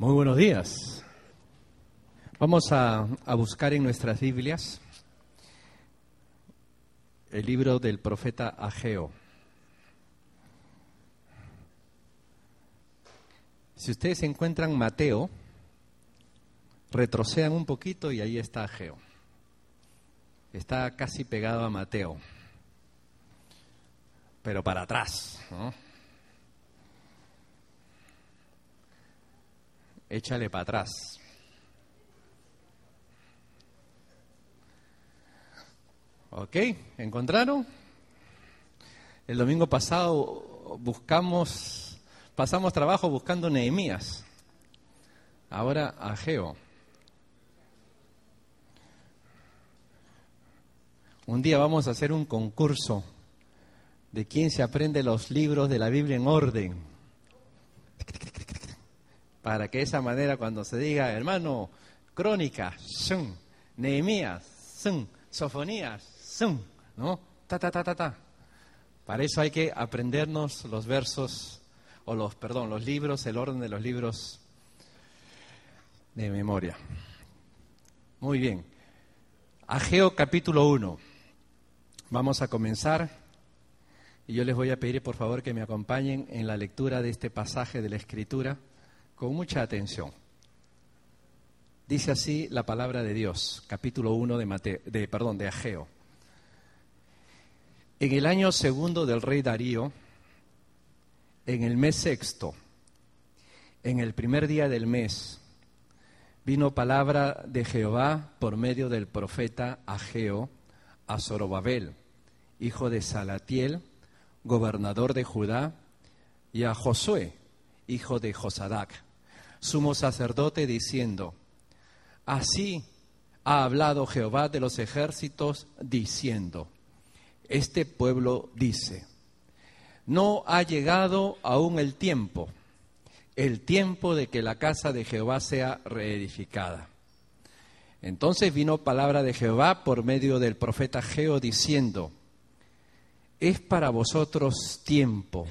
Muy buenos días. Vamos a, buscar en nuestras Biblias el libro del profeta Ageo. Si ustedes encuentran Mateo, retrocedan un poquito y ahí está Ageo. Está casi pegado a Mateo, pero para atrás. ¿no? Échale para atrás. ¿Ok? ¿Encontraron? El domingo pasado buscamos, pasamos trabajo buscando Nehemías. Ahora Ageo. Un día vamos a hacer un concurso de quién se aprende los libros de la Biblia en orden. Para que de esa manera cuando se diga, hermano, crónica, shun, Nehemías, shun, sofonías, shun, ¿no? Ta, ta, ta, ta, ta. Para eso hay que aprendernos los versos, o los, perdón, los libros, el orden de los libros de memoria. Muy bien. Ageo capítulo 1. Vamos a comenzar y yo les voy a pedir por favor que me acompañen en la lectura de este pasaje de la Escritura con mucha atención. Dice así la palabra de Dios, capítulo 1 de, Mateo, de, perdón, de Ageo. En el año segundo del rey Darío, en el mes sexto, en el primer día del mes, vino palabra de Jehová por medio del profeta Ageo a Zorobabel, hijo de Salatiel, gobernador de Judá, y a Josué, hijo de Josadac, sumo sacerdote, diciendo, Así ha hablado Jehová de los ejércitos, diciendo, Este pueblo dice, No ha llegado aún el tiempo, el tiempo de que la casa de Jehová sea reedificada. Entonces vino palabra de Jehová por medio del profeta Geo diciendo, es para vosotros tiempo,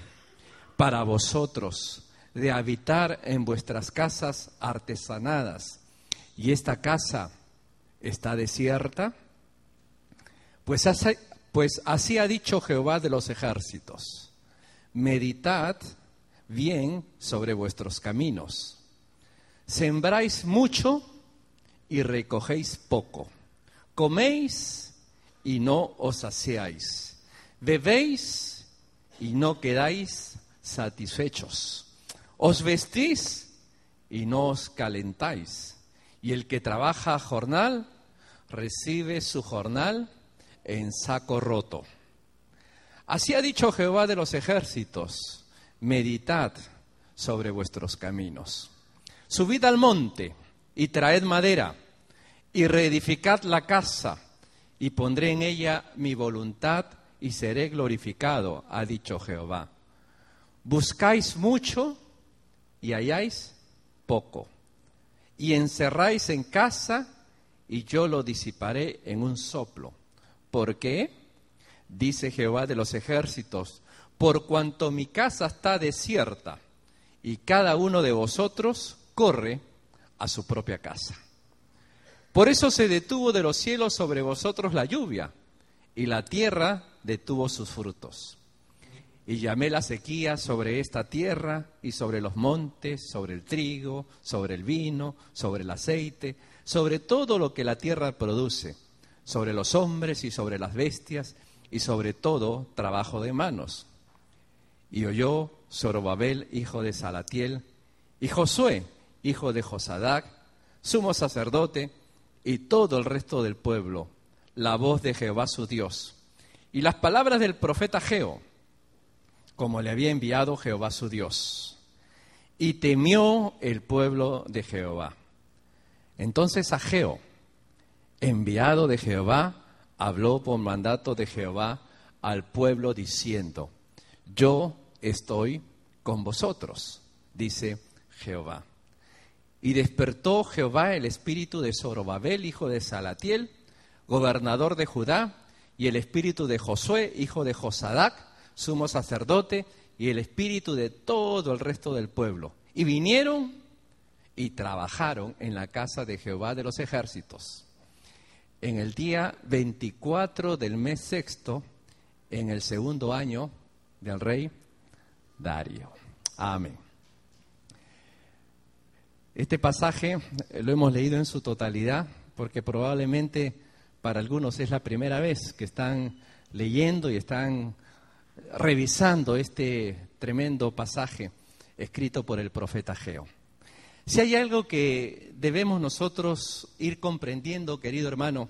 para vosotros de habitar en vuestras casas artesanadas, y esta casa está desierta, pues así, pues así ha dicho Jehová de los ejércitos, meditad bien sobre vuestros caminos, sembráis mucho, y recogéis poco. Coméis y no os saciáis. Bebéis y no quedáis satisfechos. Os vestís y no os calentáis. Y el que trabaja jornal recibe su jornal en saco roto. Así ha dicho Jehová de los ejércitos, meditad sobre vuestros caminos. Subid al monte y traed madera, y reedificad la casa, y pondré en ella mi voluntad, y seré glorificado, ha dicho Jehová. Buscáis mucho y halláis poco, y encerráis en casa, y yo lo disiparé en un soplo. ¿Por qué? Dice Jehová de los ejércitos, por cuanto mi casa está desierta, y cada uno de vosotros corre a su propia casa. Por eso se detuvo de los cielos sobre vosotros la lluvia, y la tierra detuvo sus frutos. Y llamé la sequía sobre esta tierra y sobre los montes, sobre el trigo, sobre el vino, sobre el aceite, sobre todo lo que la tierra produce, sobre los hombres y sobre las bestias, y sobre todo trabajo de manos. Y oyó Zorobabel, hijo de Salatiel, y Josué, hijo de Josadac, sumo sacerdote, y todo el resto del pueblo, la voz de Jehová su Dios, y las palabras del profeta Geo, como le había enviado Jehová su Dios. Y temió el pueblo de Jehová. Entonces Ageo, enviado de Jehová, habló por mandato de Jehová al pueblo diciendo, yo estoy con vosotros, dice Jehová. Y despertó Jehová el espíritu de Zorobabel, hijo de Salatiel, gobernador de Judá, y el espíritu de Josué, hijo de Josadac, sumo sacerdote, y el espíritu de todo el resto del pueblo. Y vinieron y trabajaron en la casa de Jehová de los ejércitos. En el día 24 del mes sexto, en el segundo año del rey Darío. Amén. Este pasaje lo hemos leído en su totalidad porque probablemente para algunos es la primera vez que están leyendo y están revisando este tremendo pasaje escrito por el profeta Geo. Si hay algo que debemos nosotros ir comprendiendo, querido hermano,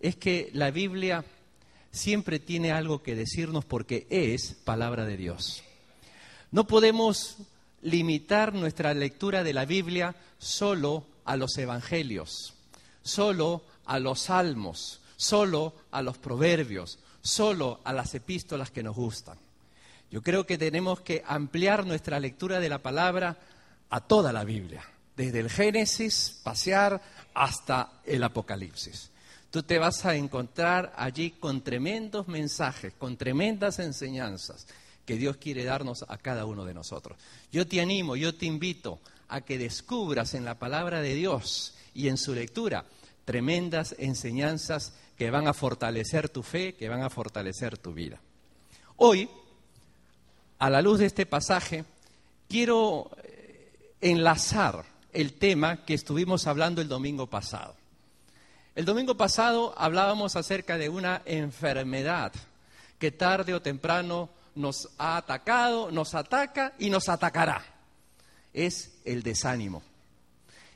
es que la Biblia siempre tiene algo que decirnos porque es palabra de Dios. No podemos limitar nuestra lectura de la Biblia solo a los evangelios, solo a los salmos, solo a los proverbios, solo a las epístolas que nos gustan. Yo creo que tenemos que ampliar nuestra lectura de la palabra a toda la Biblia, desde el Génesis, pasear hasta el Apocalipsis. Tú te vas a encontrar allí con tremendos mensajes, con tremendas enseñanzas que Dios quiere darnos a cada uno de nosotros. Yo te animo, yo te invito a que descubras en la palabra de Dios y en su lectura tremendas enseñanzas que van a fortalecer tu fe, que van a fortalecer tu vida. Hoy a la luz de este pasaje, quiero eh, enlazar el tema que estuvimos hablando el domingo pasado. El domingo pasado hablábamos acerca de una enfermedad que tarde o temprano nos ha atacado, nos ataca y nos atacará. Es el desánimo.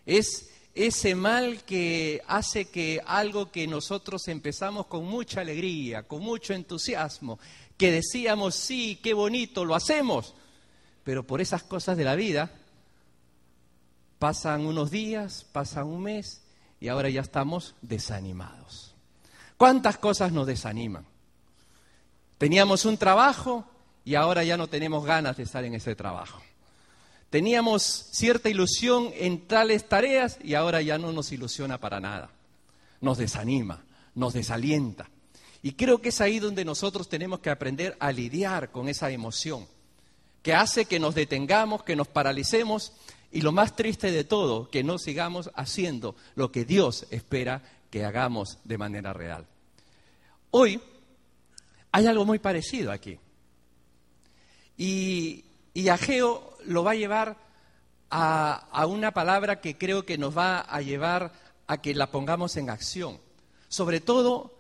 Es ese mal que hace que algo que nosotros empezamos con mucha alegría, con mucho entusiasmo, que decíamos, sí, qué bonito, lo hacemos, pero por esas cosas de la vida pasan unos días, pasan un mes y ahora ya estamos desanimados. ¿Cuántas cosas nos desaniman? Teníamos un trabajo y ahora ya no tenemos ganas de estar en ese trabajo. Teníamos cierta ilusión en tales tareas y ahora ya no nos ilusiona para nada. Nos desanima, nos desalienta. Y creo que es ahí donde nosotros tenemos que aprender a lidiar con esa emoción, que hace que nos detengamos, que nos paralicemos y lo más triste de todo, que no sigamos haciendo lo que Dios espera que hagamos de manera real. Hoy hay algo muy parecido aquí. Y, y Ageo lo va a llevar a, una palabra que creo que nos va a llevar a que la pongamos en acción. Sobre todo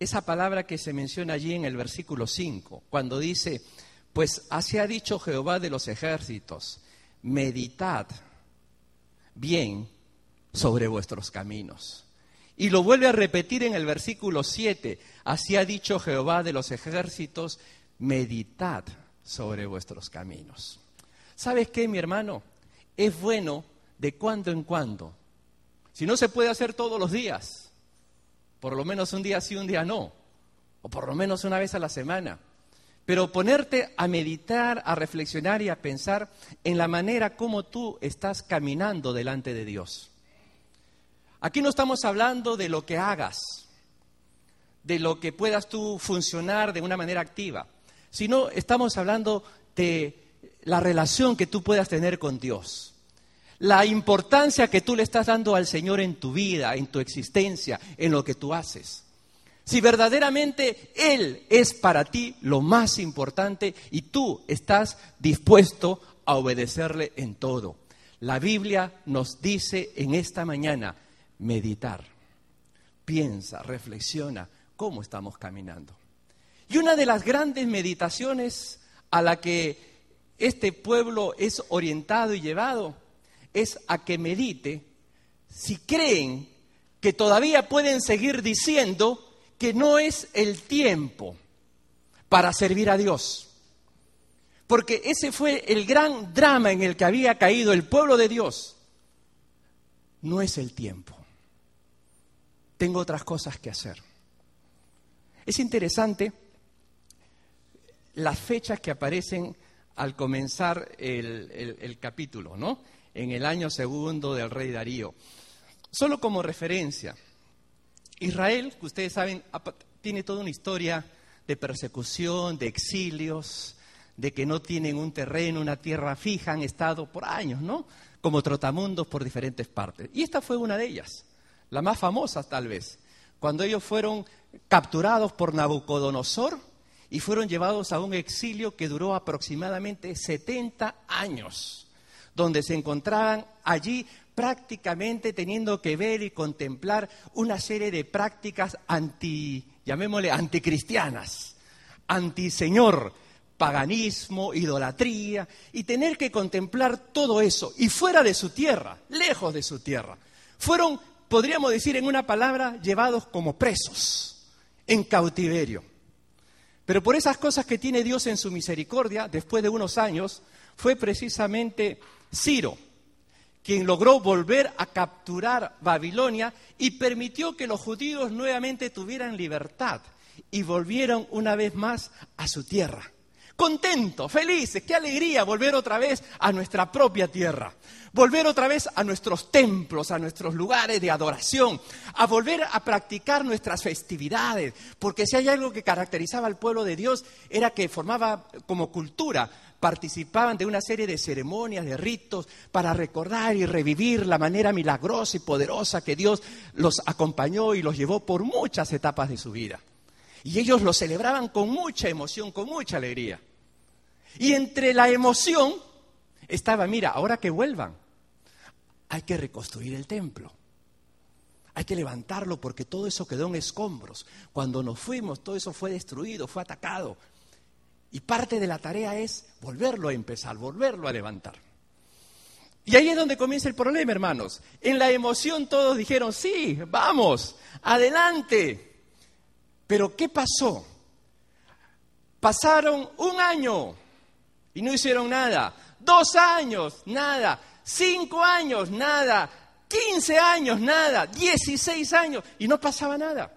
esa palabra que se menciona allí en el versículo 5, cuando dice, pues así ha dicho Jehová de los ejércitos, meditad bien sobre vuestros caminos. Y lo vuelve a repetir en el versículo 7, así ha dicho Jehová de los ejércitos, meditad sobre vuestros caminos. ¿Sabes qué, mi hermano? Es bueno de cuando en cuando. Si no se puede hacer todos los días, por lo menos un día sí, un día no, o por lo menos una vez a la semana. Pero ponerte a meditar, a reflexionar y a pensar en la manera como tú estás caminando delante de Dios. Aquí no estamos hablando de lo que hagas, de lo que puedas tú funcionar de una manera activa, sino estamos hablando de la relación que tú puedas tener con Dios la importancia que tú le estás dando al Señor en tu vida, en tu existencia, en lo que tú haces. Si verdaderamente Él es para ti lo más importante y tú estás dispuesto a obedecerle en todo. La Biblia nos dice en esta mañana, meditar, piensa, reflexiona cómo estamos caminando. Y una de las grandes meditaciones a la que este pueblo es orientado y llevado es a que medite si creen que todavía pueden seguir diciendo que no es el tiempo para servir a Dios. Porque ese fue el gran drama en el que había caído el pueblo de Dios. No es el tiempo. Tengo otras cosas que hacer. Es interesante las fechas que aparecen al comenzar el, el capítulo, ¿no? en el año segundo del rey Darío. Solo como referencia, Israel, que ustedes saben, tiene toda una historia de persecución, de exilios, de que no tienen un terreno, una tierra fija, han estado por años, ¿no? Como trotamundos por diferentes partes. Y esta fue una de ellas, la más famosa tal vez, cuando ellos fueron capturados por Nabucodonosor y fueron llevados a un exilio que duró aproximadamente 70 años, donde se encontraban allí prácticamente teniendo que ver y contemplar una serie de prácticas anti, llamémosle, anticristianas, antiseñor, paganismo, idolatría, y tener que contemplar todo eso, y fuera de su tierra, lejos de su tierra. Fueron, podríamos decir en una palabra, llevados como presos, en cautiverio. Pero por esas cosas que tiene Dios en su misericordia, después de unos años, fue precisamente Ciro, quien logró volver a capturar Babilonia y permitió que los judíos nuevamente tuvieran libertad y volvieron una vez más a su tierra. Contentos, felices, qué alegría volver otra vez a nuestra propia tierra, volver otra vez a nuestros templos, a nuestros lugares de adoración, a volver a practicar nuestras festividades, porque si hay algo que caracterizaba al pueblo de Dios era que formaba como cultura participaban de una serie de ceremonias, de ritos, para recordar y revivir la manera milagrosa y poderosa que Dios los acompañó y los llevó por muchas etapas de su vida. Y ellos lo celebraban con mucha emoción, con mucha alegría. Y entre la emoción estaba, mira, ahora que vuelvan, hay que reconstruir el templo. Hay que levantarlo porque todo eso quedó en escombros. Cuando nos fuimos, todo eso fue destruido, fue atacado. Y parte de la tarea es volverlo a empezar, volverlo a levantar. Y ahí es donde comienza el problema, hermanos. En la emoción todos dijeron, sí, vamos, adelante. Pero ¿qué pasó? Pasaron un año y no hicieron nada. Dos años, nada. Cinco años, nada. Quince años, nada. Dieciséis años y no pasaba nada.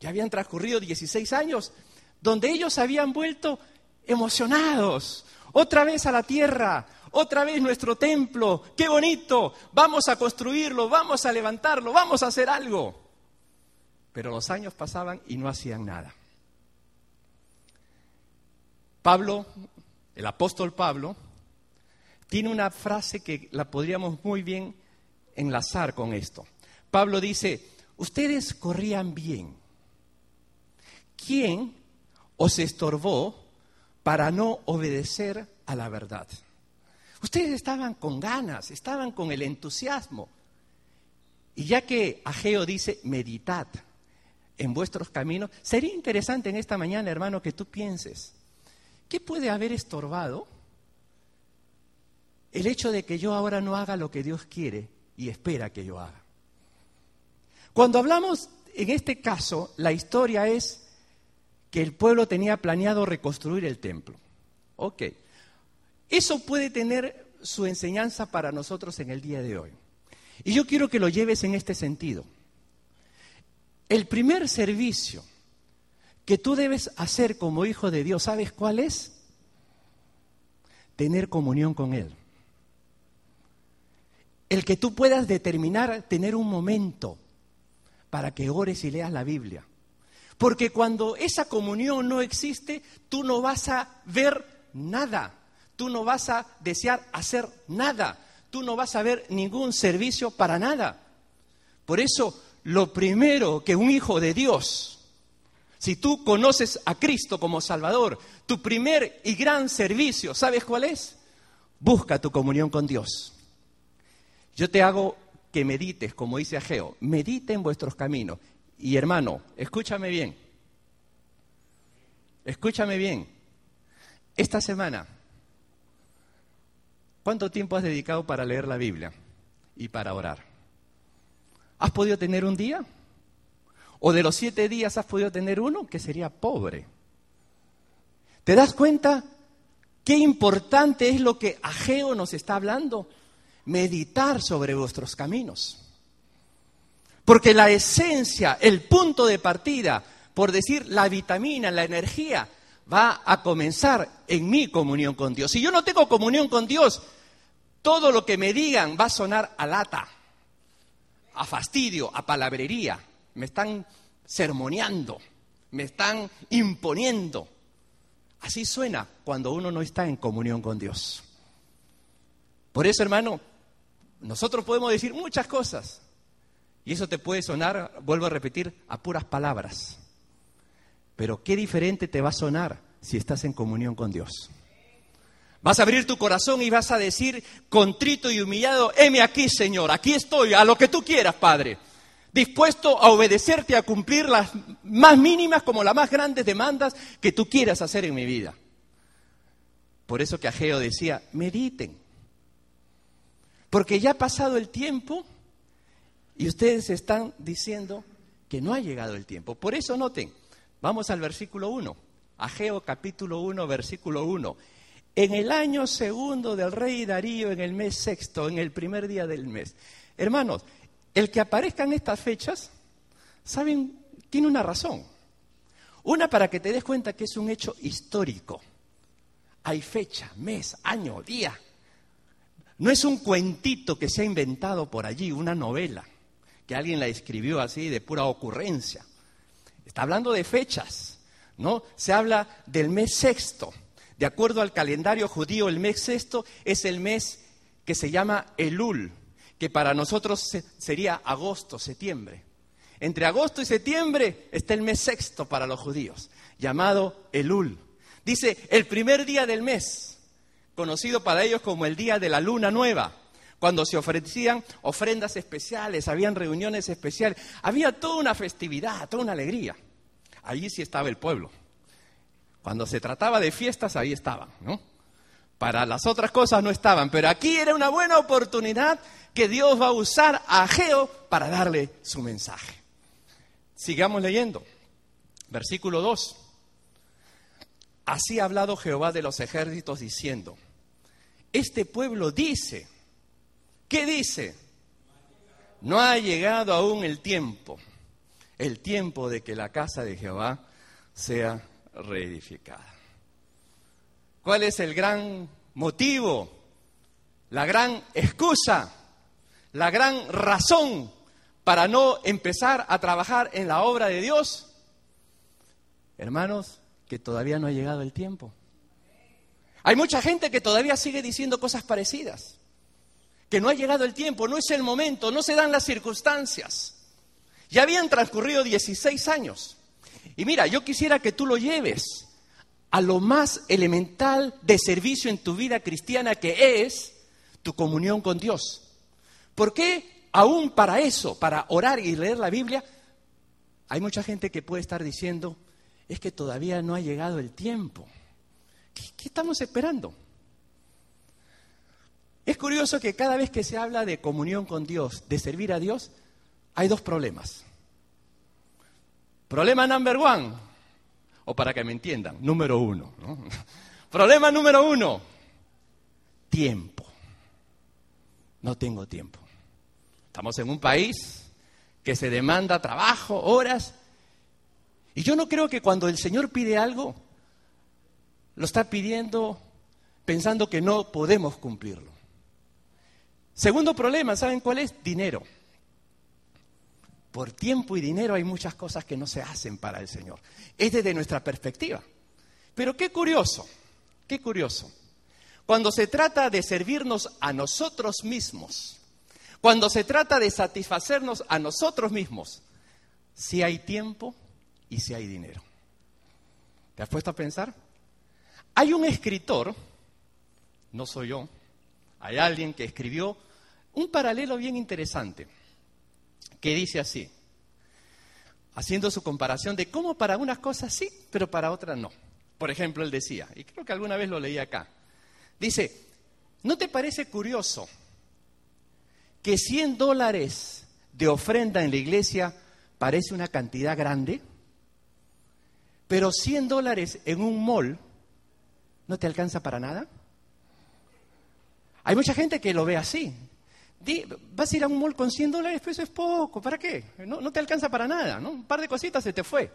Ya habían transcurrido dieciséis años donde ellos habían vuelto emocionados, otra vez a la tierra, otra vez nuestro templo, qué bonito, vamos a construirlo, vamos a levantarlo, vamos a hacer algo. Pero los años pasaban y no hacían nada. Pablo, el apóstol Pablo, tiene una frase que la podríamos muy bien enlazar con esto. Pablo dice, ustedes corrían bien. ¿Quién os estorbó para no obedecer a la verdad. Ustedes estaban con ganas, estaban con el entusiasmo. Y ya que Ageo dice, meditad en vuestros caminos, sería interesante en esta mañana, hermano, que tú pienses, ¿qué puede haber estorbado el hecho de que yo ahora no haga lo que Dios quiere y espera que yo haga? Cuando hablamos, en este caso, la historia es que el pueblo tenía planeado reconstruir el templo. Ok. Eso puede tener su enseñanza para nosotros en el día de hoy. Y yo quiero que lo lleves en este sentido. El primer servicio que tú debes hacer como hijo de Dios, ¿sabes cuál es? Tener comunión con Él. El que tú puedas determinar tener un momento para que ores y leas la Biblia porque cuando esa comunión no existe, tú no vas a ver nada, tú no vas a desear hacer nada, tú no vas a ver ningún servicio para nada. Por eso, lo primero que un hijo de Dios, si tú conoces a Cristo como Salvador, tu primer y gran servicio, ¿sabes cuál es? Busca tu comunión con Dios. Yo te hago que medites, como dice Ageo, medite en vuestros caminos. Y hermano, escúchame bien, escúchame bien, esta semana, ¿cuánto tiempo has dedicado para leer la Biblia y para orar? ¿Has podido tener un día? ¿O de los siete días has podido tener uno que sería pobre? ¿Te das cuenta qué importante es lo que Ageo nos está hablando? Meditar sobre vuestros caminos. Porque la esencia, el punto de partida, por decir la vitamina, la energía, va a comenzar en mi comunión con Dios. Si yo no tengo comunión con Dios, todo lo que me digan va a sonar a lata, a fastidio, a palabrería. Me están sermoneando, me están imponiendo. Así suena cuando uno no está en comunión con Dios. Por eso, hermano, nosotros podemos decir muchas cosas. Y eso te puede sonar, vuelvo a repetir, a puras palabras. Pero qué diferente te va a sonar si estás en comunión con Dios. Vas a abrir tu corazón y vas a decir, contrito y humillado, heme aquí, Señor, aquí estoy, a lo que tú quieras, Padre. Dispuesto a obedecerte, a cumplir las más mínimas como las más grandes demandas que tú quieras hacer en mi vida. Por eso que Ageo decía, mediten. Porque ya ha pasado el tiempo y ustedes están diciendo que no ha llegado el tiempo. Por eso noten, vamos al versículo 1. Ageo capítulo 1, versículo 1. En el año segundo del rey Darío, en el mes sexto, en el primer día del mes. Hermanos, el que aparezcan estas fechas, ¿saben? Tiene una razón. Una para que te des cuenta que es un hecho histórico. Hay fecha, mes, año, día. No es un cuentito que se ha inventado por allí, una novela, que alguien la escribió así de pura ocurrencia. Está hablando de fechas, ¿no? Se habla del mes sexto. De acuerdo al calendario judío, el mes sexto es el mes que se llama Elul, que para nosotros sería agosto, septiembre. Entre agosto y septiembre está el mes sexto para los judíos, llamado Elul. Dice, el primer día del mes, conocido para ellos como el día de la luna nueva, cuando se ofrecían ofrendas especiales, habían reuniones especiales, había toda una festividad, toda una alegría. Allí sí estaba el pueblo. Cuando se trataba de fiestas, ahí estaban, ¿no? Para las otras cosas no estaban, pero aquí era una buena oportunidad que Dios va a usar a Ageo para darle su mensaje. Sigamos leyendo. Versículo 2. Así ha hablado Jehová de los ejércitos diciendo, este pueblo dice, ¿qué dice? No ha llegado aún el tiempo, el tiempo de que la casa de Jehová sea reedificada. ¿Cuál es el gran motivo, la gran excusa, la gran razón para no empezar a trabajar en la obra de Dios? Hermanos, que todavía no ha llegado el tiempo. Hay mucha gente que todavía sigue diciendo cosas parecidas, que no ha llegado el tiempo, no es el momento, no se dan las circunstancias. Ya habían transcurrido 16 años. Y mira, yo quisiera que tú lo lleves a lo más elemental de servicio en tu vida cristiana que es tu comunión con Dios. ¿Por qué aún para eso, para orar y leer la Biblia, hay mucha gente que puede estar diciendo, es que todavía no ha llegado el tiempo? ¿Qué, qué estamos esperando? Es curioso que cada vez que se habla de comunión con Dios, de servir a Dios, hay dos problemas. Problema number one, o para que me entiendan, número uno. Problema número uno, tiempo. No tengo tiempo. Estamos en un país que se demanda trabajo, horas, y yo no creo que cuando el Señor pide algo, lo está pidiendo pensando que no podemos cumplirlo. Segundo problema, ¿saben cuál es? Dinero por tiempo y dinero hay muchas cosas que no se hacen para el Señor. Es desde nuestra perspectiva. Pero qué curioso, qué curioso. Cuando se trata de servirnos a nosotros mismos, cuando se trata de satisfacernos a nosotros mismos, si hay tiempo y si hay dinero. ¿Te has puesto a pensar? Hay un escritor, no soy yo, hay alguien que escribió un paralelo bien interesante que dice así, haciendo su comparación de cómo para unas cosas sí, pero para otras no. Por ejemplo, él decía, y creo que alguna vez lo leí acá, dice, ¿no te parece curioso que 100 dólares de ofrenda en la iglesia parece una cantidad grande, pero 100 dólares en un mall no te alcanza para nada? Hay mucha gente que lo ve así vas a ir a un mall con 100 dólares, pues eso es poco, ¿para qué? No, no, te alcanza para nada, ¿no? Un par de cositas se te fue.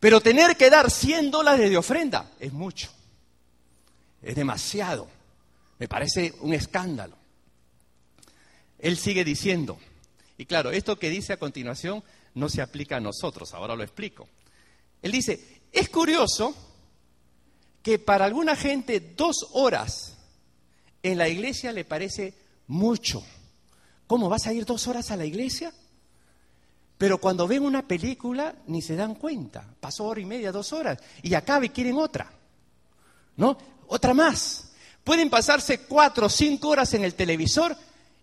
Pero tener que dar 100 dólares de ofrenda es mucho, es demasiado, me parece un escándalo. Él sigue diciendo, y claro, esto que dice a continuación no se aplica a nosotros, ahora lo explico. Él dice, es curioso que para alguna gente dos horas en la iglesia le parece mucho. ¿Cómo vas a ir dos horas a la iglesia? Pero cuando ven una película ni se dan cuenta. Pasó hora y media, dos horas, y acaba y quieren otra. ¿No? Otra más. Pueden pasarse cuatro o cinco horas en el televisor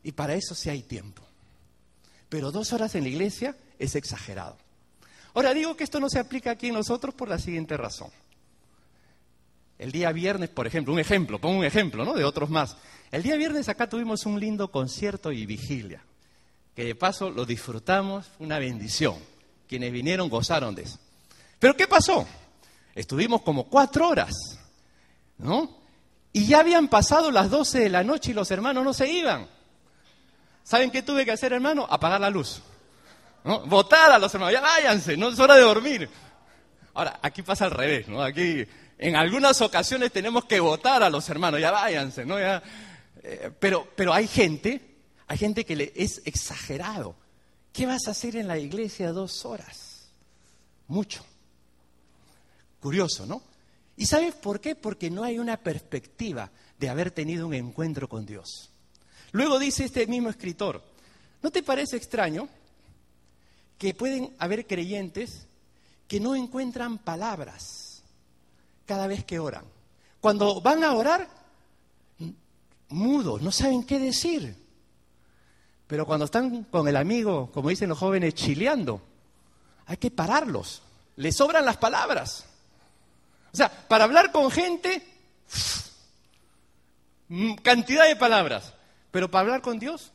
y para eso sí hay tiempo. Pero dos horas en la iglesia es exagerado. Ahora digo que esto no se aplica aquí en nosotros por la siguiente razón. El día viernes, por ejemplo, un ejemplo, pongo un ejemplo, ¿no? De otros más. El día viernes acá tuvimos un lindo concierto y vigilia que de paso lo disfrutamos, una bendición. Quienes vinieron gozaron de eso. Pero ¿qué pasó? Estuvimos como cuatro horas, ¿no? Y ya habían pasado las doce de la noche y los hermanos no se iban. ¿Saben qué tuve que hacer, hermano? Apagar la luz. ¿no? Votar a los hermanos, ya váyanse, no es hora de dormir. Ahora, aquí pasa al revés, ¿no? Aquí en algunas ocasiones tenemos que votar a los hermanos, ya váyanse, ¿no? Ya, eh, pero, pero hay gente hay gente que le es exagerado. ¿Qué vas a hacer en la iglesia dos horas? Mucho. Curioso, ¿no? ¿Y sabes por qué? Porque no hay una perspectiva de haber tenido un encuentro con Dios. Luego dice este mismo escritor, ¿no te parece extraño que pueden haber creyentes que no encuentran palabras cada vez que oran? Cuando van a orar, mudos, no saben qué decir. Pero cuando están con el amigo, como dicen los jóvenes, chileando, hay que pararlos. Les sobran las palabras. O sea, para hablar con gente, mm, cantidad de palabras. Pero para hablar con Dios,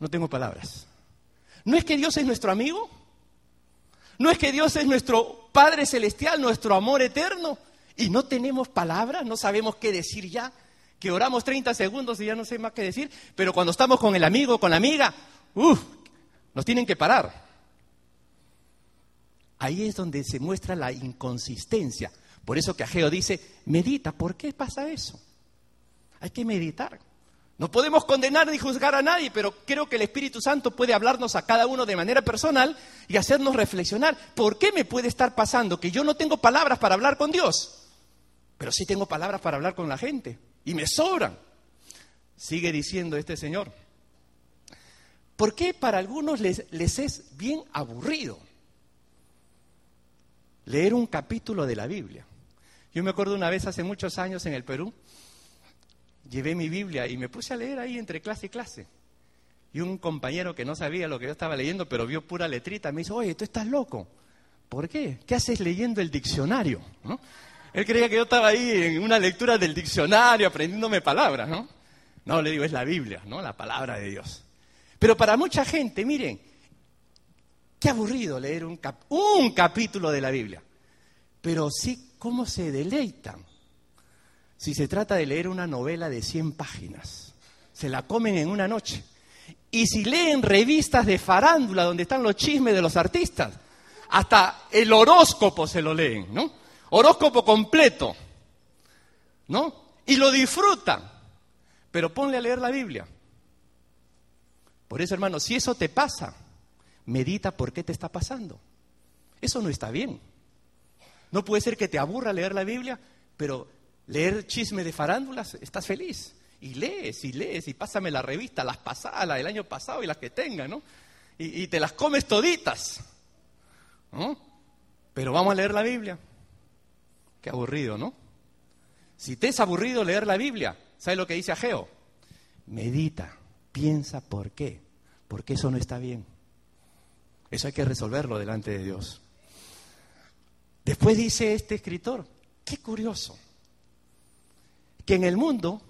no tengo palabras. ¿No es que Dios es nuestro amigo? ¿No es que Dios es nuestro Padre Celestial, nuestro amor eterno? Y no tenemos palabras, no sabemos qué decir ya que oramos 30 segundos y ya no sé más qué decir, pero cuando estamos con el amigo, con la amiga, uff, nos tienen que parar. Ahí es donde se muestra la inconsistencia. Por eso que Ageo dice, medita, ¿por qué pasa eso? Hay que meditar. No podemos condenar ni juzgar a nadie, pero creo que el Espíritu Santo puede hablarnos a cada uno de manera personal y hacernos reflexionar. ¿Por qué me puede estar pasando que yo no tengo palabras para hablar con Dios? Pero sí tengo palabras para hablar con la gente y me sobran. Sigue diciendo este señor. ¿Por qué para algunos les, es bien aburrido leer un capítulo de la Biblia? Yo me acuerdo una vez hace muchos años en el Perú, llevé mi Biblia y me puse a leer ahí entre clase y clase. Y un compañero que no sabía lo que yo estaba leyendo, pero vio pura letrita, me dijo, oye, tú estás loco. ¿Por qué? ¿Qué haces leyendo el diccionario? ¿No? Él creía que yo estaba ahí en una lectura del diccionario aprendiéndome palabras, ¿no? No, le digo, es la Biblia, ¿no? La palabra de Dios. Pero para mucha gente, miren, qué aburrido leer un, un capítulo de la Biblia. Pero sí, ¿cómo se deleitan? Si se trata de leer una novela de 100 páginas, se la comen en una noche. Y si leen revistas de farándula donde están los chismes de los artistas, hasta el horóscopo se lo leen, ¿no? Horóscopo completo, ¿no? Y lo disfrutan, pero ponle a leer la Biblia. Por eso, hermano, si eso te pasa, medita por qué te está pasando. Eso no está bien. No puede ser que te aburra leer la Biblia, pero leer chisme de farándulas, estás feliz. Y lees, y lees, y pásame la revista, las pasadas, las del año pasado y las que tenga, ¿no? Y, y te las comes toditas. ¿no? Pero vamos a leer la Biblia. Qué aburrido, ¿no? Si te es aburrido leer la Biblia, ¿sabes lo que dice Ageo? Medita, piensa por qué, porque eso no está bien. Eso hay que resolverlo delante de Dios. Después dice este escritor, qué curioso, que en el mundo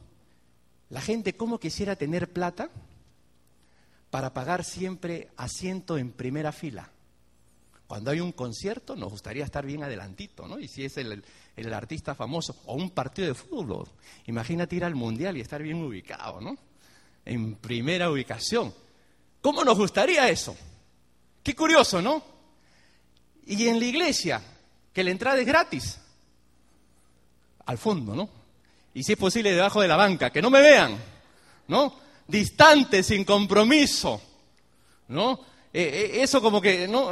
la gente como quisiera tener plata para pagar siempre asiento en primera fila. Cuando hay un concierto nos gustaría estar bien adelantito, ¿no? Y si es el, el artista famoso, o un partido de fútbol. Imagínate ir al mundial y estar bien ubicado, ¿no? En primera ubicación. ¿Cómo nos gustaría eso? Qué curioso, ¿no? Y en la iglesia, que la entrada es gratis. Al fondo, ¿no? Y si es posible, debajo de la banca, que no me vean, ¿no? Distante, sin compromiso, ¿no? Eh, eh, eso como que, ¿no?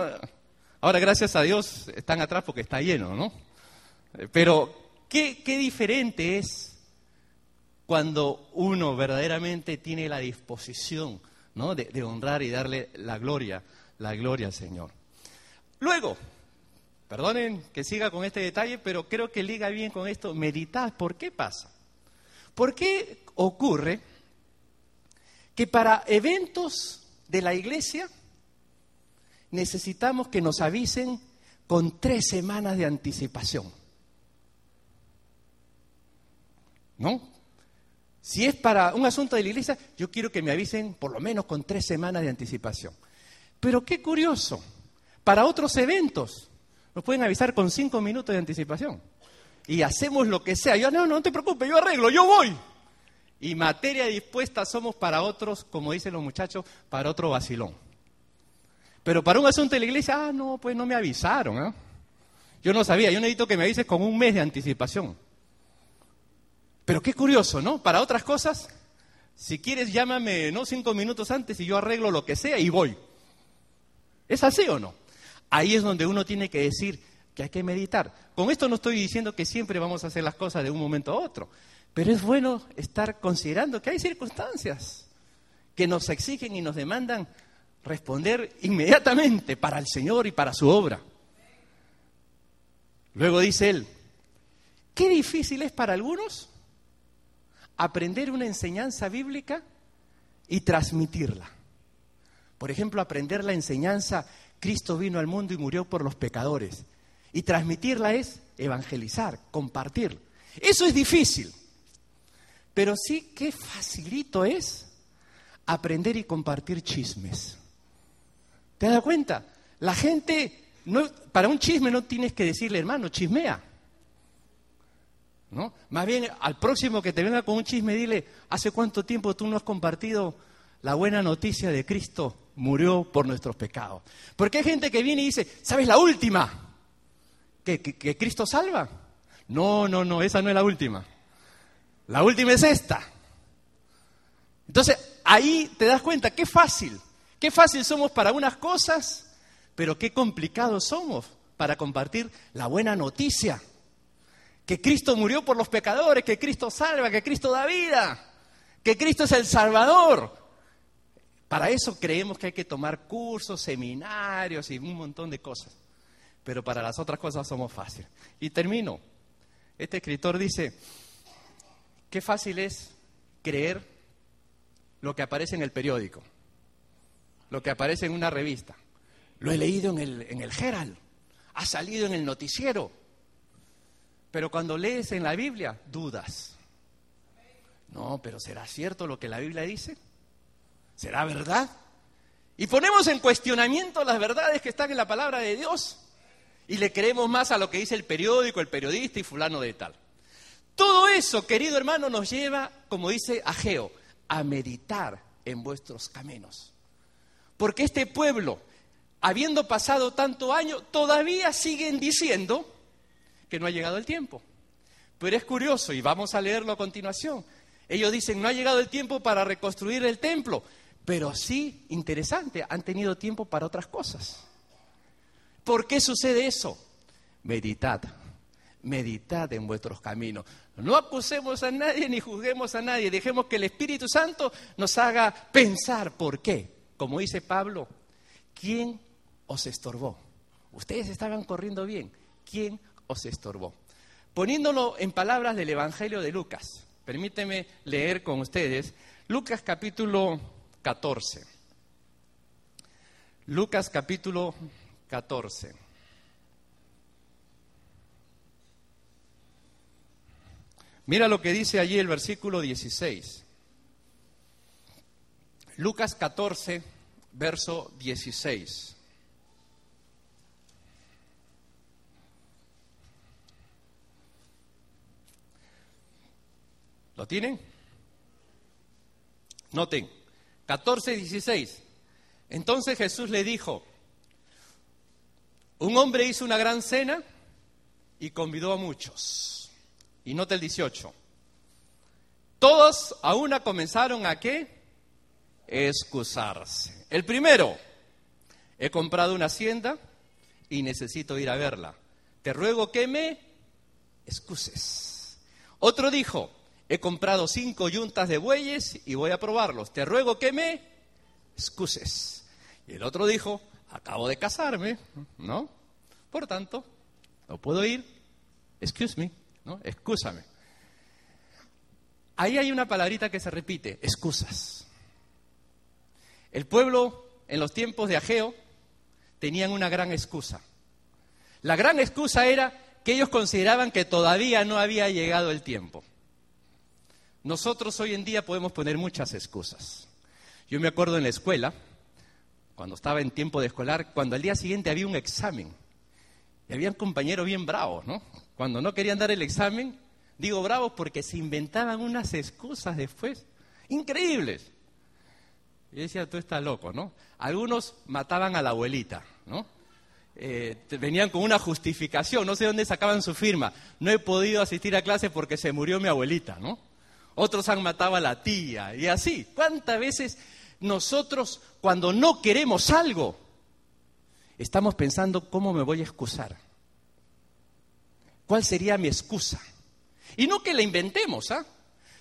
Ahora, gracias a Dios, están atrás porque está lleno, ¿no? Pero, ¿qué, diferente es cuando uno verdaderamente tiene la disposición ¿no? de, de honrar y darle la gloria, la gloria al Señor? Luego, perdonen que siga con este detalle, pero creo que liga bien con esto, meditar. ¿Por qué pasa? ¿Por qué ocurre que para eventos de la iglesia necesitamos que nos avisen con tres semanas de anticipación? ¿No? Si es para un asunto de la iglesia, yo quiero que me avisen por lo menos con tres semanas de anticipación. Pero qué curioso, para otros eventos nos pueden avisar con cinco minutos de anticipación. Y hacemos lo que sea. Yo, no, no te preocupes, yo arreglo, yo voy. Y materia dispuesta somos para otros, como dicen los muchachos, para otro vacilón. Pero para un asunto de la iglesia, ah, no, pues no me avisaron. ¿eh? Yo no sabía, yo necesito que me avises con un mes de anticipación. Pero qué curioso, ¿no? Para otras cosas, si quieres llámame, ¿no? Cinco minutos antes y yo arreglo lo que sea y voy. ¿Es así o no? Ahí es donde uno tiene que decir que hay que meditar. Con esto no estoy diciendo que siempre vamos a hacer las cosas de un momento a otro, pero es bueno estar considerando que hay circunstancias que nos exigen y nos demandan responder inmediatamente para el Señor y para su obra. Luego dice él, qué difícil es para algunos aprender una enseñanza bíblica y transmitirla. Por ejemplo, aprender la enseñanza Cristo vino al mundo y murió por los pecadores. Y transmitirla es evangelizar, compartir. Eso es difícil. Pero sí qué facilito es aprender y compartir chismes. ¿Te das cuenta? La gente, para un chisme no tienes que decirle, hermano, chismea. ¿No? Más bien, al próximo que te venga con un chisme, dile, ¿hace cuánto tiempo tú no has compartido la buena noticia de Cristo murió por nuestros pecados. Porque hay gente que viene y dice, ¿sabes la última? ¿Que, que, Cristo salva? No, no, no, esa no es la última. La última es esta. Entonces, ahí te das cuenta, qué fácil, qué fácil somos para unas cosas, pero qué complicados somos para compartir la buena noticia. Que Cristo murió por los pecadores, que Cristo salva, que Cristo da vida, que Cristo es el Salvador. Para eso creemos que hay que tomar cursos, seminarios y un montón de cosas. Pero para las otras cosas somos fáciles. Y termino. Este escritor dice, qué fácil es creer lo que aparece en el periódico, lo que aparece en una revista. Lo he leído en el, en el Herald, ha salido en el noticiero. Pero cuando lees en la Biblia, dudas. No, pero ¿será cierto lo que la Biblia dice? ¿Será verdad? Y ponemos en cuestionamiento las verdades que están en la palabra de Dios. Y le creemos más a lo que dice el periódico, el periodista y fulano de tal. Todo eso, querido hermano, nos lleva, como dice Ageo, a meditar en vuestros caminos. Porque este pueblo, habiendo pasado tanto año, todavía siguen diciendo que no ha llegado el tiempo. Pero es curioso, y vamos a leerlo a continuación. Ellos dicen, no ha llegado el tiempo para reconstruir el templo. Pero sí, interesante, han tenido tiempo para otras cosas. ¿Por qué sucede eso? Meditad, meditad en vuestros caminos. No acusemos a nadie ni juzguemos a nadie, dejemos que el Espíritu Santo nos haga pensar por qué. Como dice Pablo, ¿quién os estorbó? Ustedes estaban corriendo bien, ¿quién os estorbó? Poniéndolo en palabras del Evangelio de Lucas, permíteme leer con ustedes Lucas capítulo 14. Lucas capítulo 14. Mira lo que dice allí el versículo 16. Lucas 14, verso 16. ¿Lo tienen? Noten. 14, 16. Entonces Jesús le dijo, un hombre hizo una gran cena y convidó a muchos. Y nota el 18. Todos a una comenzaron a qué? Excusarse. El primero, he comprado una hacienda y necesito ir a verla. Te ruego que me excuses. Otro dijo, he comprado cinco yuntas de bueyes y voy a probarlos. Te ruego que me excuses. Y el otro dijo, acabo de casarme, ¿no? Por tanto, no puedo ir. Excuse me, ¿no? Excúsame. Ahí hay una palabrita que se repite, excusas. El pueblo en los tiempos de Ageo tenían una gran excusa. La gran excusa era que ellos consideraban que todavía no había llegado el tiempo. Nosotros hoy en día podemos poner muchas excusas. Yo me acuerdo en la escuela, cuando estaba en tiempo de escolar, cuando al día siguiente había un examen. Y había compañeros bien bravos, ¿no? Cuando no querían dar el examen, digo bravos porque se inventaban unas excusas después, increíbles. Y decía, tú estás loco, ¿no? Algunos mataban a la abuelita, ¿no? Eh, venían con una justificación, no sé dónde sacaban su firma. No he podido asistir a clase porque se murió mi abuelita, ¿no? Otros han matado a la tía y así. ¿Cuántas veces nosotros cuando no queremos algo estamos pensando cómo me voy a excusar? ¿Cuál sería mi excusa? Y no que la inventemos, ¿ah?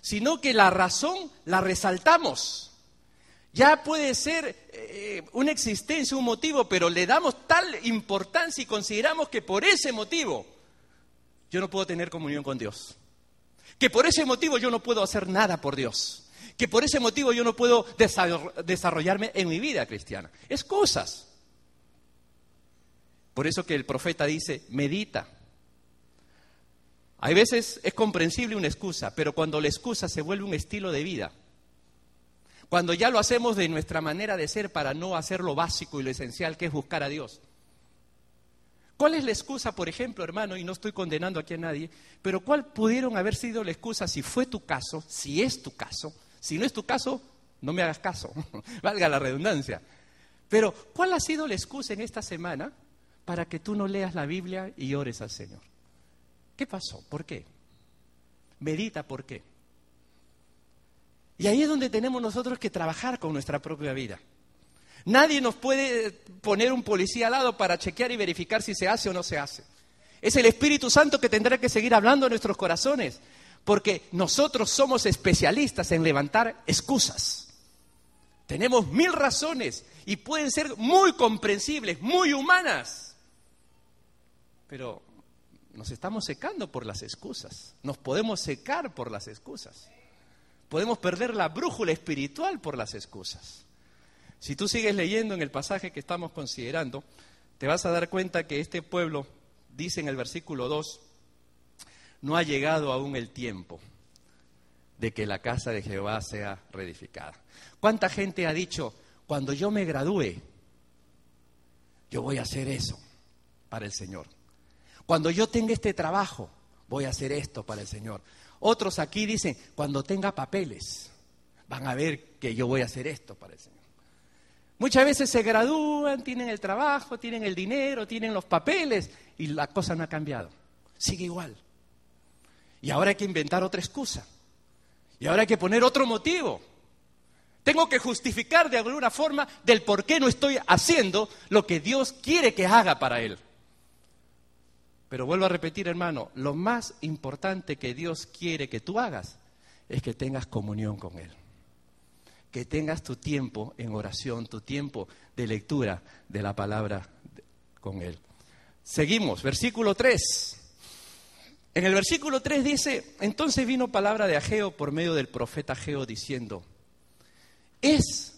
sino que la razón la resaltamos. Ya puede ser eh, una existencia, un motivo, pero le damos tal importancia y consideramos que por ese motivo yo no puedo tener comunión con Dios. Que por ese motivo yo no puedo hacer nada por Dios. Que por ese motivo yo no puedo desarrollarme en mi vida cristiana. Excusas. Por eso que el profeta dice, medita. Hay veces es comprensible una excusa, pero cuando la excusa se vuelve un estilo de vida, cuando ya lo hacemos de nuestra manera de ser para no hacer lo básico y lo esencial que es buscar a Dios. ¿Cuál es la excusa, por ejemplo, hermano, y no estoy condenando aquí a nadie, pero cuál pudieron haber sido la excusa si fue tu caso, si es tu caso? Si no es tu caso, no me hagas caso, valga la redundancia. Pero, ¿cuál ha sido la excusa en esta semana para que tú no leas la Biblia y ores al Señor? ¿Qué pasó? ¿Por qué? Medita por qué. Y ahí es donde tenemos nosotros que trabajar con nuestra propia vida. Nadie nos puede poner un policía al lado para chequear y verificar si se hace o no se hace. Es el Espíritu Santo que tendrá que seguir hablando en nuestros corazones, porque nosotros somos especialistas en levantar excusas. Tenemos mil razones y pueden ser muy comprensibles, muy humanas, pero nos estamos secando por las excusas, nos podemos secar por las excusas. Podemos perder la brújula espiritual por las excusas. Si tú sigues leyendo en el pasaje que estamos considerando, te vas a dar cuenta que este pueblo, dice en el versículo 2, no ha llegado aún el tiempo de que la casa de Jehová sea reedificada. ¿Cuánta gente ha dicho, cuando yo me gradúe, yo voy a hacer eso para el Señor? Cuando yo tenga este trabajo, voy a hacer esto para el Señor. Otros aquí dicen, cuando tenga papeles, van a ver que yo voy a hacer esto para el Señor. Muchas veces se gradúan, tienen el trabajo, tienen el dinero, tienen los papeles y la cosa no ha cambiado. Sigue igual. Y ahora hay que inventar otra excusa. Y ahora hay que poner otro motivo. Tengo que justificar de alguna forma del por qué no estoy haciendo lo que Dios quiere que haga para Él. Pero vuelvo a repetir, hermano, lo más importante que Dios quiere que tú hagas es que tengas comunión con Él. Que tengas tu tiempo en oración, tu tiempo de lectura de la palabra con Él. Seguimos, versículo 3. En el versículo 3 dice, entonces vino palabra de Ageo por medio del profeta Ageo diciendo, es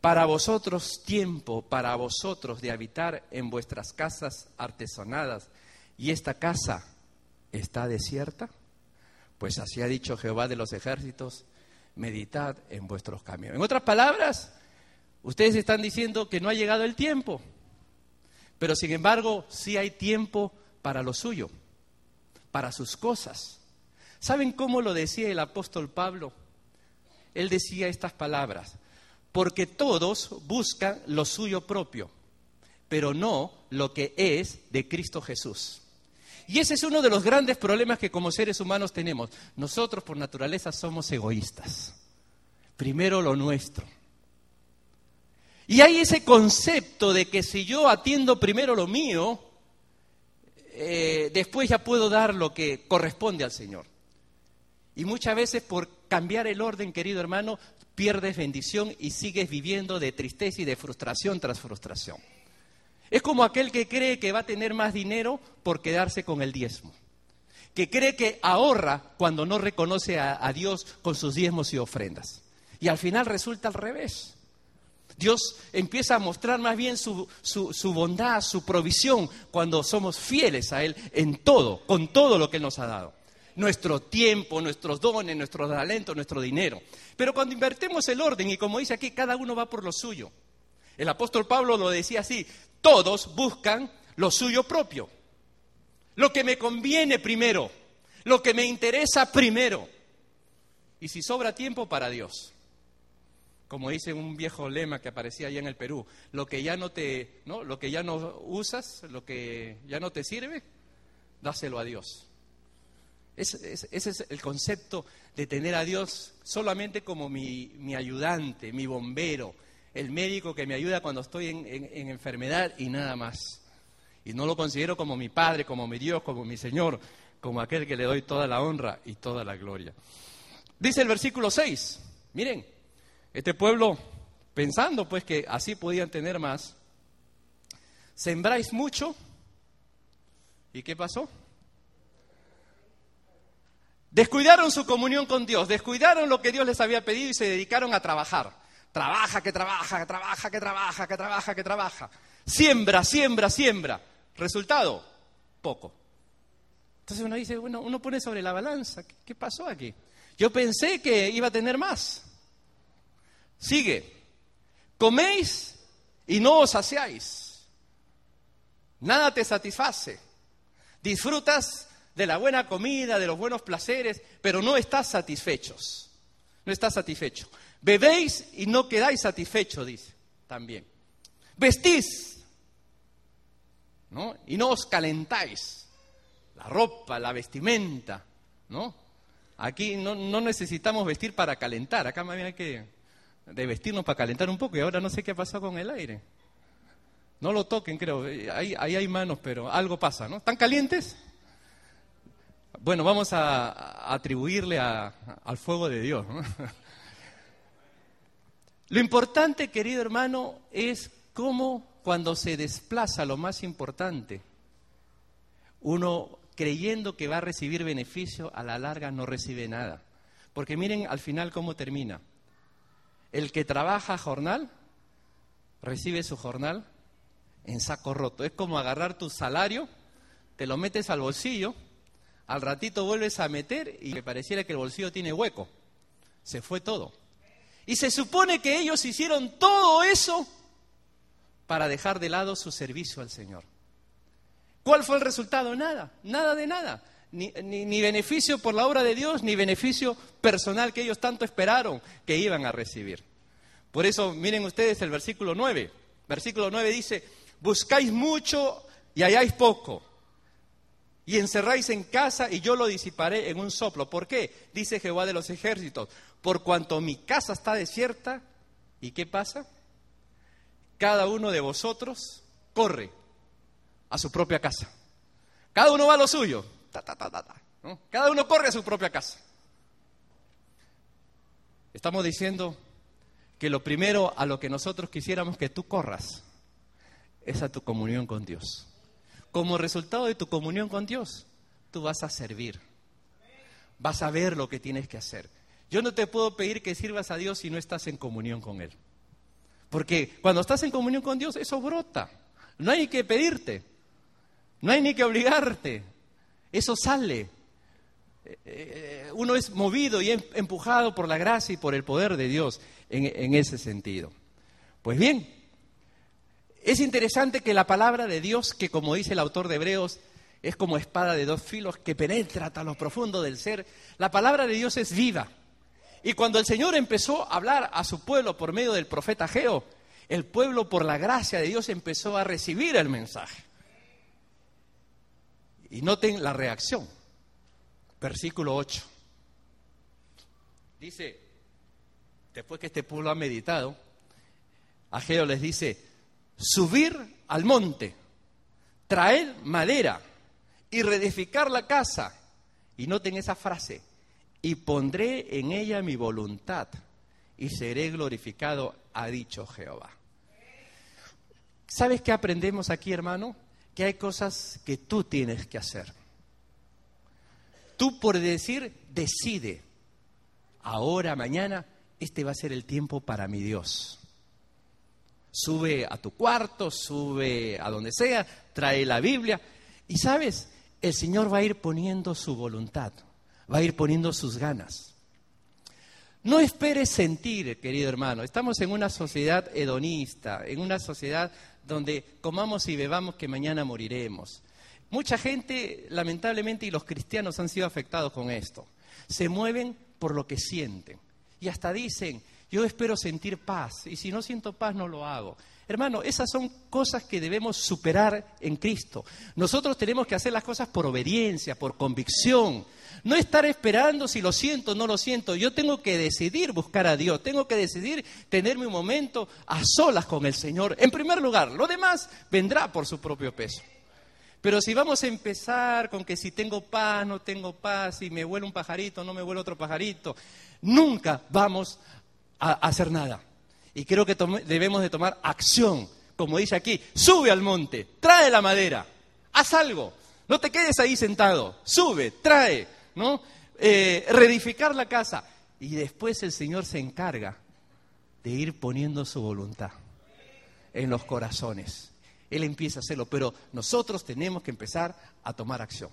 para vosotros tiempo, para vosotros de habitar en vuestras casas artesonadas ¿Y esta casa está desierta? Pues así ha dicho Jehová de los ejércitos, meditad en vuestros caminos. En otras palabras, ustedes están diciendo que no ha llegado el tiempo, pero sin embargo sí hay tiempo para lo suyo, para sus cosas. ¿Saben cómo lo decía el apóstol Pablo? Él decía estas palabras, porque todos buscan lo suyo propio, pero no lo que es de Cristo Jesús. Y ese es uno de los grandes problemas que como seres humanos tenemos. Nosotros por naturaleza somos egoístas. Primero lo nuestro. Y hay ese concepto de que si yo atiendo primero lo mío, eh, después ya puedo dar lo que corresponde al Señor. Y muchas veces por cambiar el orden, querido hermano, pierdes bendición y sigues viviendo de tristeza y de frustración tras frustración. Es como aquel que cree que va a tener más dinero por quedarse con el diezmo, que cree que ahorra cuando no reconoce a, Dios con sus diezmos y ofrendas. Y al final resulta al revés. Dios empieza a mostrar más bien su, su, bondad, su provisión, cuando somos fieles a Él en todo, con todo lo que Él nos ha dado. Nuestro tiempo, nuestros dones, nuestros talentos, nuestro dinero. Pero cuando invertimos el orden, y como dice aquí, cada uno va por lo suyo. El apóstol Pablo lo decía así, todos buscan lo suyo propio, lo que me conviene primero, lo que me interesa primero. Y si sobra tiempo para Dios, como dice un viejo lema que aparecía allá en el Perú, lo que ya no te, ¿no? Lo que ya no usas, lo que ya no te sirve, dáselo a Dios. Ese, es el concepto de tener a Dios solamente como mi, mi ayudante, mi bombero, el médico que me ayuda cuando estoy en, enfermedad y nada más. Y no lo considero como mi Padre, como mi Dios, como mi Señor, como aquel que le doy toda la honra y toda la gloria. Dice el versículo 6, miren, este pueblo, pensando pues que así podían tener más, sembráis mucho, ¿y qué pasó? Descuidaron su comunión con Dios, descuidaron lo que Dios les había pedido y se dedicaron a trabajar. Trabaja, que trabaja, que trabaja, que trabaja, que trabaja, que trabaja. Siembra, siembra, siembra. Resultado, poco. Entonces uno dice, bueno, uno pone sobre la balanza, ¿qué, pasó aquí? Yo pensé que iba a tener más. Sigue, coméis y no os saciáis. Nada te satisface. Disfrutas de la buena comida, de los buenos placeres, pero no estás satisfechos. No estás satisfecho. Bebéis y no quedáis satisfechos, dice también. Vestís, ¿no? Y no os calentáis. La ropa, la vestimenta, ¿no? Aquí no, necesitamos vestir para calentar, acá más bien hay que de vestirnos para calentar un poco y ahora no sé qué ha pasado con el aire. No lo toquen, creo. Ahí, ahí hay manos, pero algo pasa, ¿no? ¿Están calientes? Bueno, vamos a, atribuirle al fuego de Dios. ¿no? Lo importante, querido hermano, es cómo cuando se desplaza lo más importante, uno creyendo que va a recibir beneficio, a la larga no recibe nada. Porque miren al final cómo termina. El que trabaja jornal, recibe su jornal en saco roto. Es como agarrar tu salario, te lo metes al bolsillo, al ratito vuelves a meter y pareciera que el bolsillo tiene hueco. Se fue todo. Y se supone que ellos hicieron todo eso para dejar de lado su servicio al Señor. ¿Cuál fue el resultado? Nada, nada de nada. Ni, beneficio por la obra de Dios, ni beneficio personal que ellos tanto esperaron que iban a recibir. Por eso, miren ustedes el versículo 9. Versículo 9 dice, buscáis mucho y halláis poco. Y encerráis en casa y yo lo disiparé en un soplo. ¿Por qué? Dice Jehová de los ejércitos por cuanto mi casa está desierta, ¿y qué pasa? Cada uno de vosotros corre a su propia casa. Cada uno va a lo suyo. Cada uno corre a su propia casa. Estamos diciendo que lo primero a lo que nosotros quisiéramos que tú corras es a tu comunión con Dios. Como resultado de tu comunión con Dios, tú vas a servir. Vas a ver lo que tienes que hacer. Yo no te puedo pedir que sirvas a Dios si no estás en comunión con Él. Porque cuando estás en comunión con Dios, eso brota. No hay que pedirte, no hay ni que obligarte. Eso sale. Eh, eh, uno es movido y em, empujado por la gracia y por el poder de Dios en, en ese sentido. Pues bien, es interesante que la palabra de Dios, que como dice el autor de Hebreos, es como espada de dos filos que penetra hasta lo profundo del ser, la palabra de Dios es viva y cuando el Señor empezó a hablar a su pueblo por medio del profeta Geo, el pueblo por la gracia de Dios empezó a recibir el mensaje. Y noten la reacción. Versículo 8. Dice, después que este pueblo ha meditado, Ageo les dice, subir al monte, traer madera y reedificar la casa. Y noten esa frase, y pondré en ella mi voluntad y seré glorificado, ha dicho Jehová. ¿Sabes qué aprendemos aquí, hermano? Que hay cosas que tú tienes que hacer. Tú por decir, decide, ahora, mañana, este va a ser el tiempo para mi Dios. Sube a tu cuarto, sube a donde sea, trae la Biblia y sabes, el Señor va a ir poniendo su voluntad, va a ir poniendo sus ganas. No esperes sentir, querido hermano, estamos en una sociedad hedonista, en una sociedad donde comamos y bebamos que mañana moriremos. Mucha gente, lamentablemente, y los cristianos han sido afectados con esto. Se mueven por lo que sienten. Y hasta dicen, yo espero sentir paz, y si no siento paz no lo hago. Hermano, esas son cosas que debemos superar en Cristo. Nosotros tenemos que hacer las cosas por obediencia, por convicción. No estar esperando si lo siento no lo siento. Yo tengo que decidir buscar a Dios. Tengo que decidir tenerme un momento a solas con el Señor. En primer lugar, lo demás vendrá por su propio peso. Pero si vamos a empezar con que si tengo paz, no tengo paz, si me huele un pajarito, no me huele otro pajarito, nunca vamos a hacer nada. Y creo que debemos de tomar acción, como dice aquí, sube al monte, trae la madera, haz algo, no te quedes ahí sentado, sube, trae, ¿no? Eh, reedificar la casa. Y después el Señor se encarga de ir poniendo su voluntad en los corazones. Él empieza a hacerlo, pero nosotros tenemos que empezar a tomar acción.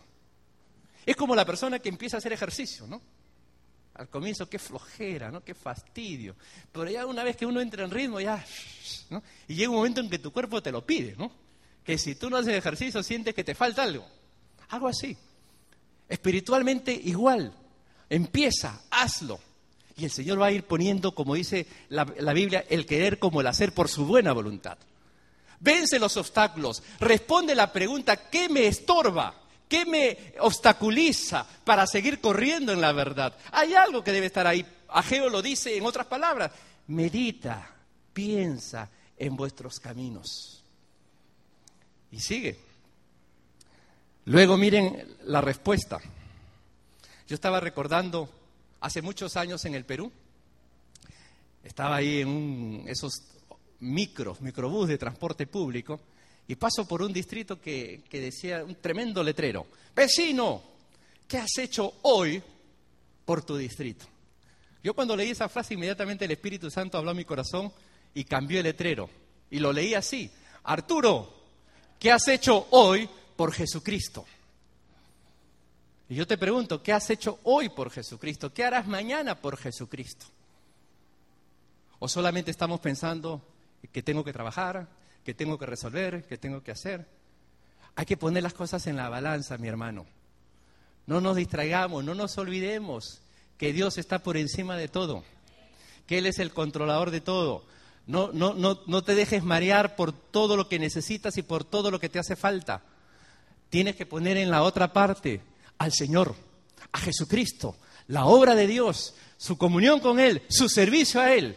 Es como la persona que empieza a hacer ejercicio, ¿no? Al comienzo, qué flojera, ¿no? Qué fastidio. Pero ya una vez que uno entra en ritmo, ya, ¿no? Y llega un momento en que tu cuerpo te lo pide, ¿no? Que si tú no haces ejercicio, sientes que te falta algo. Algo así. Espiritualmente igual. Empieza, hazlo. Y el Señor va a ir poniendo, como dice la, Biblia, el querer como el hacer por su buena voluntad. Vence los obstáculos. Responde la pregunta, ¿qué me estorba? ¿Qué me obstaculiza para seguir corriendo en la verdad? Hay algo que debe estar ahí. Ageo lo dice en otras palabras. Medita, piensa en vuestros caminos. Y sigue. Luego miren la respuesta. Yo estaba recordando hace muchos años en el Perú. Estaba ahí en esos micros, microbús de transporte público, y paso por un distrito que, decía un tremendo letrero, vecino, ¿qué has hecho hoy por tu distrito? Yo cuando leí esa frase, inmediatamente el Espíritu Santo habló a mi corazón y cambió el letrero. Y lo leí así, Arturo, ¿qué has hecho hoy por Jesucristo? Y yo te pregunto, ¿qué has hecho hoy por Jesucristo? ¿Qué harás mañana por Jesucristo? ¿O solamente estamos pensando que tengo que trabajar, que tengo que resolver, que tengo que hacer. Hay que poner las cosas en la balanza, mi hermano. No nos distraigamos, no nos olvidemos que Dios está por encima de todo, que Él es el controlador de todo. No, no, no, no te dejes marear por todo lo que necesitas y por todo lo que te hace falta. Tienes que poner en la otra parte al Señor, a Jesucristo, la obra de Dios, su comunión con Él, su servicio a Él.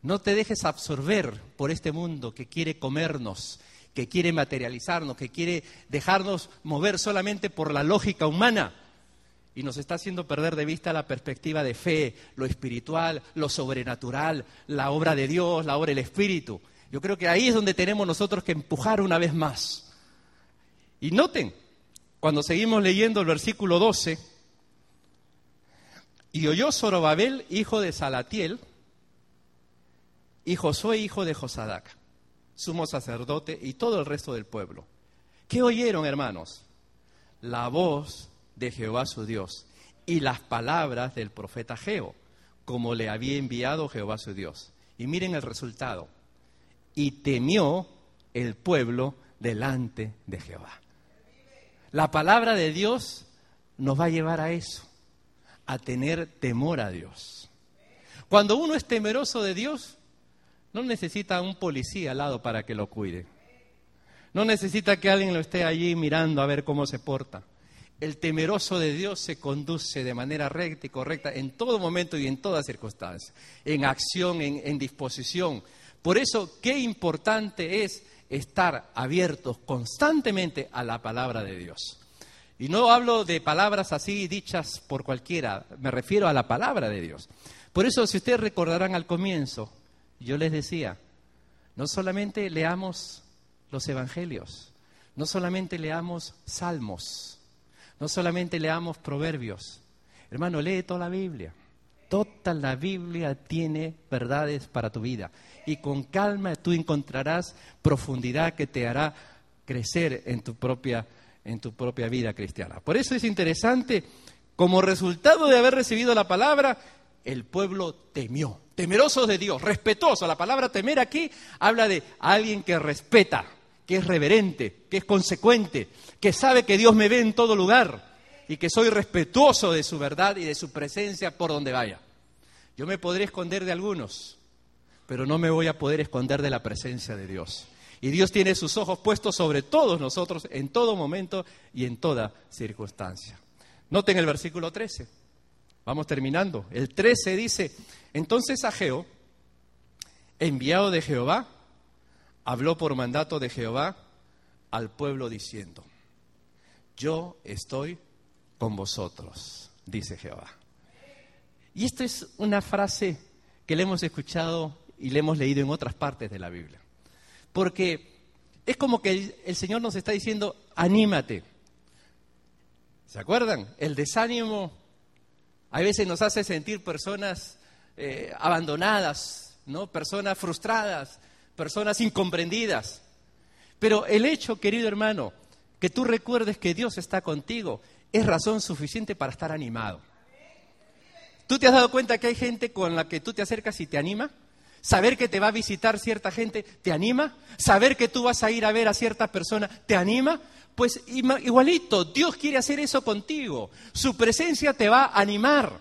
No te dejes absorber por este mundo que quiere comernos, que quiere materializarnos, que quiere dejarnos mover solamente por la lógica humana y nos está haciendo perder de vista la perspectiva de fe, lo espiritual, lo sobrenatural, la obra de Dios, la obra del Espíritu. Yo creo que ahí es donde tenemos nosotros que empujar una vez más. Y noten, cuando seguimos leyendo el versículo 12, y oyó Zorobabel, hijo de Salatiel, y Josué, hijo de Josadac, sumo sacerdote, y todo el resto del pueblo. ¿Qué oyeron, hermanos? La voz de Jehová su Dios y las palabras del profeta Geo, como le había enviado Jehová su Dios. Y miren el resultado. Y temió el pueblo delante de Jehová. La palabra de Dios nos va a llevar a eso, a tener temor a Dios. Cuando uno es temeroso de Dios, no necesita un policía al lado para que lo cuide. No necesita que alguien lo esté allí mirando a ver cómo se porta. El temeroso de Dios se conduce de manera recta y correcta en todo momento y en todas circunstancias, en acción, en, en disposición. Por eso, qué importante es estar abiertos constantemente a la palabra de Dios. Y no hablo de palabras así dichas por cualquiera, me refiero a la palabra de Dios. Por eso, si ustedes recordarán al comienzo, yo les decía, no solamente leamos los evangelios, no solamente leamos salmos, no solamente leamos proverbios. Hermano, lee toda la Biblia. Toda la Biblia tiene verdades para tu vida. Y con calma tú encontrarás profundidad que te hará crecer en tu propia, en tu propia vida cristiana. Por eso es interesante, como resultado de haber recibido la palabra, el pueblo temió, temeroso de Dios, respetuoso. La palabra temer aquí habla de alguien que respeta, que es reverente, que es consecuente, que sabe que Dios me ve en todo lugar y que soy respetuoso de su verdad y de su presencia por donde vaya. Yo me podré esconder de algunos, pero no me voy a poder esconder de la presencia de Dios. Y Dios tiene sus ojos puestos sobre todos nosotros en todo momento y en toda circunstancia. Noten el versículo 13. Vamos terminando. El 13 dice, entonces Ageo, enviado de Jehová, habló por mandato de Jehová al pueblo diciendo, yo estoy con vosotros, dice Jehová. Y esta es una frase que le hemos escuchado y le hemos leído en otras partes de la Biblia. Porque es como que el, Señor nos está diciendo, anímate. ¿Se acuerdan? El desánimo a veces nos hace sentir personas eh, abandonadas, ¿no? personas frustradas, personas incomprendidas. Pero el hecho, querido hermano, que tú recuerdes que Dios está contigo, es razón suficiente para estar animado. ¿Tú te has dado cuenta que hay gente con la que tú te acercas y te anima? Saber que te va a visitar cierta gente te anima. Saber que tú vas a ir a ver a cierta persona te anima. Pues igualito, Dios quiere hacer eso contigo. Su presencia te va a animar.